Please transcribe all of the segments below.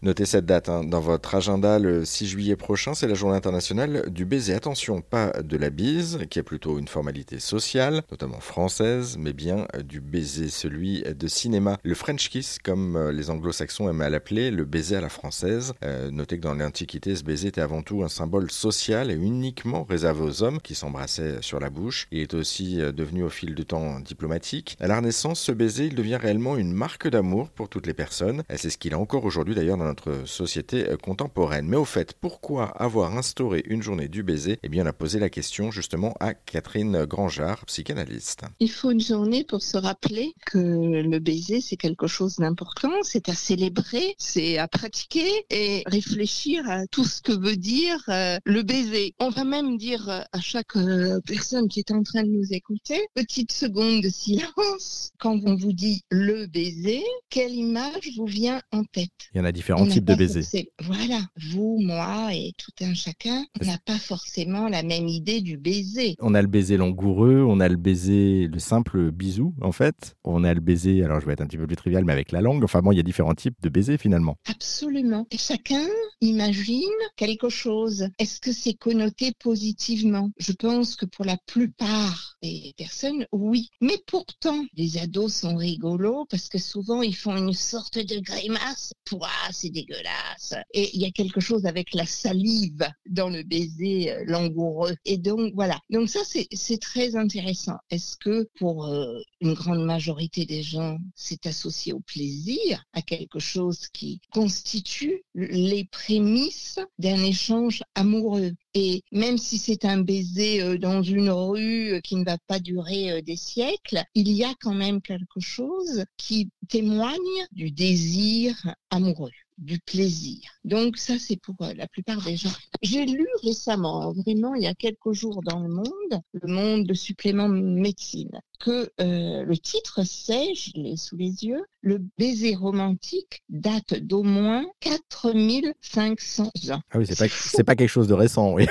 Notez cette date hein, dans votre agenda le 6 juillet prochain, c'est la journée internationale du baiser. Attention, pas de la bise, qui est plutôt une formalité sociale, notamment française, mais bien du baiser, celui de cinéma. Le French kiss, comme euh, les anglo-saxons aiment à l'appeler, le baiser à la française. Euh, notez que dans l'Antiquité, ce baiser était avant tout un symbole social et uniquement réservé aux hommes qui s'embrassaient sur la bouche. Il est aussi euh, devenu au fil du temps diplomatique. À la Renaissance, ce baiser, il devient réellement une marque d'amour pour toutes les personnes. C'est ce qu'il a encore aujourd'hui d'ailleurs dans notre société contemporaine. Mais au fait, pourquoi avoir instauré une journée du baiser? Eh bien, on a posé la question justement à Catherine Grangeard, psychanalyste. Il faut une journée pour se rappeler que le baiser, c'est quelque chose d'important, c'est à célébrer, c'est à pratiquer et réfléchir à tout ce que veut dire euh, le baiser. On va même dire euh, à chaque euh, personne qui est en train de nous écouter, petite seconde de silence, quand on vous dit le baiser, quelle image vous vient en tête? Il y en a différents types de baisers. Voilà, vous, moi et tout un chacun, on n'a pas forcément la même idée du baiser. On a le baiser langoureux, on a le baiser, le simple bisou en fait. On a le baiser, alors je vais être un petit peu plus trivial, mais avec la langue. Enfin bon, il y a différents types de baisers finalement. Absolument. Et chacun imagine quelque chose. Est-ce que c'est connoté positivement? Je pense que pour la plupart des personnes, oui. Mais pourtant, les ados sont rigolos parce que souvent ils font une sorte de grimace. Pouah, c'est dégueulasse. Et il y a quelque chose avec la salive dans le baiser euh, langoureux. Et donc voilà. Donc ça c'est très intéressant. Est-ce que pour euh, une grande majorité des gens, c'est associé au plaisir, à quelque chose qui constitue les prémices d'un échange amoureux. Et même si c'est un baiser euh, dans une rue euh, qui ne va pas durer euh, des siècles, il y a quand même quelque chose qui témoigne du désir amoureux du plaisir. Donc ça, c'est pour la plupart des gens. J'ai lu récemment, vraiment il y a quelques jours dans le monde, le monde de supplément médecine, que euh, le titre c'est, je l'ai sous les yeux, le baiser romantique date d'au moins 4500 ans. Ah oui, c'est pas, c'est pas quelque chose de récent, oui.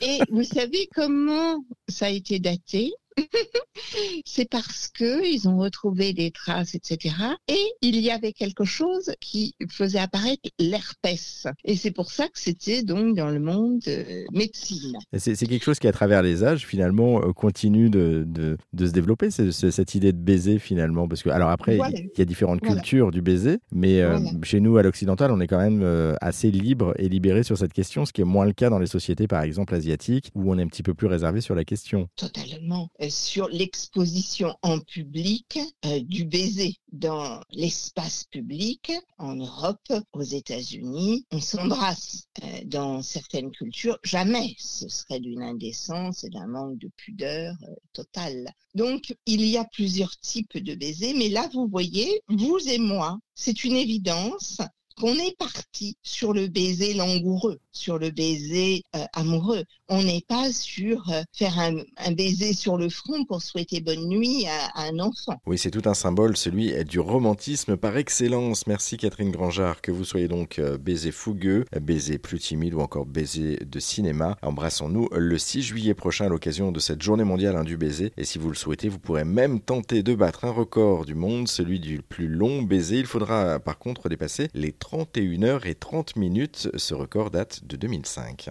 Et vous savez comment ça a été daté? C'est parce que ils ont retrouvé des traces, etc. Et il y avait quelque chose qui faisait apparaître l'herpès. Et c'est pour ça que c'était donc dans le monde euh, médecine. C'est quelque chose qui, à travers les âges, finalement, euh, continue de, de, de se développer, cette idée de baiser, finalement. Parce que, alors après, il y a différentes cultures du baiser, mais euh, chez nous, à l'occidental, on est quand même assez libre et libéré sur cette question, ce qui est moins le cas dans les sociétés, par exemple, asiatiques, où on est un petit peu plus réservé sur la question. Totalement sur l'exposition en public euh, du baiser dans l'espace public en Europe, aux États-Unis. On s'embrasse euh, dans certaines cultures. Jamais ce serait d'une indécence et d'un manque de pudeur euh, total. Donc, il y a plusieurs types de baisers, mais là, vous voyez, vous et moi, c'est une évidence qu'on est parti sur le baiser langoureux, sur le baiser euh, amoureux. On n'est pas sur euh, faire un, baiser sur le front pour souhaiter bonne nuit à, un enfant. Oui, c'est tout un symbole, celui du romantisme par excellence. Merci Catherine Grangeard, que vous soyez donc euh, baiser fougueux, baiser plus timide ou encore baiser de cinéma. Embrassons-nous le 6 juillet prochain à l'occasion de cette journée mondiale hein, du baiser. Et si vous le souhaitez, vous pourrez même tenter de battre un record du monde, celui du plus long baiser. Il faudra par contre dépasser les 31 h et 30 minutes. Ce record date de 2005.